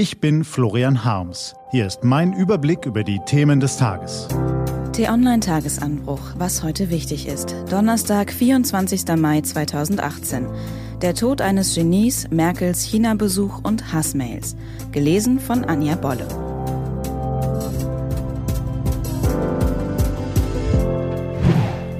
Ich bin Florian Harms. Hier ist mein Überblick über die Themen des Tages. T-Online-Tagesanbruch, was heute wichtig ist. Donnerstag, 24. Mai 2018. Der Tod eines Genies, Merkels China-Besuch und Hassmails. Gelesen von Anja Bolle.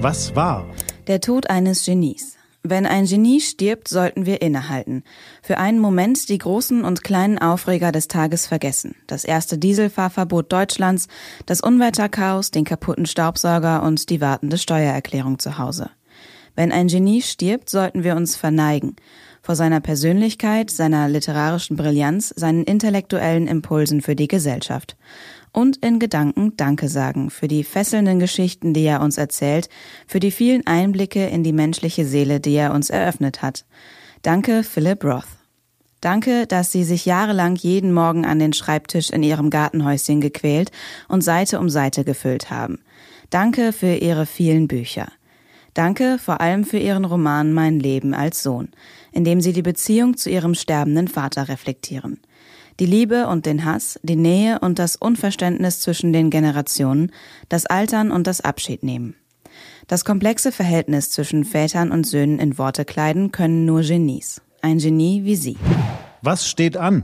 Was war? Der Tod eines Genies. Wenn ein Genie stirbt, sollten wir innehalten. Für einen Moment die großen und kleinen Aufreger des Tages vergessen. Das erste Dieselfahrverbot Deutschlands, das Unwetterchaos, den kaputten Staubsauger und die wartende Steuererklärung zu Hause. Wenn ein Genie stirbt, sollten wir uns verneigen. Vor seiner Persönlichkeit, seiner literarischen Brillanz, seinen intellektuellen Impulsen für die Gesellschaft und in Gedanken Danke sagen für die fesselnden Geschichten, die er uns erzählt, für die vielen Einblicke in die menschliche Seele, die er uns eröffnet hat. Danke, Philip Roth. Danke, dass Sie sich jahrelang jeden Morgen an den Schreibtisch in Ihrem Gartenhäuschen gequält und Seite um Seite gefüllt haben. Danke für Ihre vielen Bücher. Danke vor allem für Ihren Roman Mein Leben als Sohn, in dem Sie die Beziehung zu Ihrem sterbenden Vater reflektieren. Die Liebe und den Hass, die Nähe und das Unverständnis zwischen den Generationen, das Altern und das Abschiednehmen. Das komplexe Verhältnis zwischen Vätern und Söhnen in Worte kleiden können nur Genies. Ein Genie wie Sie. Was steht an?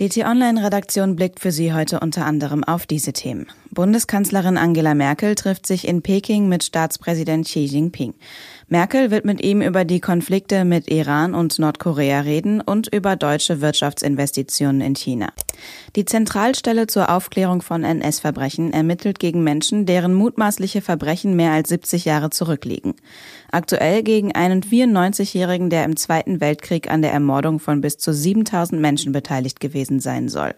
Die T-Online-Redaktion blickt für Sie heute unter anderem auf diese Themen. Bundeskanzlerin Angela Merkel trifft sich in Peking mit Staatspräsident Xi Jinping. Merkel wird mit ihm über die Konflikte mit Iran und Nordkorea reden und über deutsche Wirtschaftsinvestitionen in China. Die Zentralstelle zur Aufklärung von NS-Verbrechen ermittelt gegen Menschen, deren mutmaßliche Verbrechen mehr als 70 Jahre zurückliegen. Aktuell gegen einen 94-Jährigen, der im Zweiten Weltkrieg an der Ermordung von bis zu 7000 Menschen beteiligt gewesen sein soll.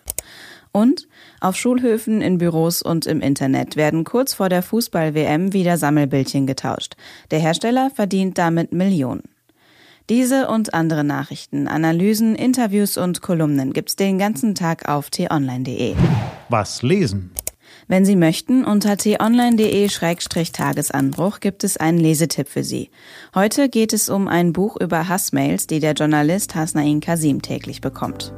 Und auf Schulhöfen, in Büros und im Internet werden kurz vor der Fußball-WM wieder Sammelbildchen getauscht. Der Hersteller verdient damit Millionen. Diese und andere Nachrichten, Analysen, Interviews und Kolumnen gibt's den ganzen Tag auf t-online.de. Was lesen? Wenn Sie möchten, unter t-online.de-tagesanbruch gibt es einen Lesetipp für Sie. Heute geht es um ein Buch über Hassmails, die der Journalist Hasnain Kasim täglich bekommt.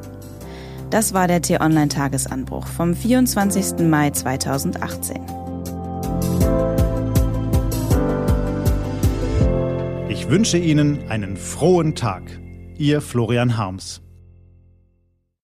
Das war der T-Online-Tagesanbruch vom 24. Mai 2018. Ich wünsche Ihnen einen frohen Tag. Ihr Florian Harms.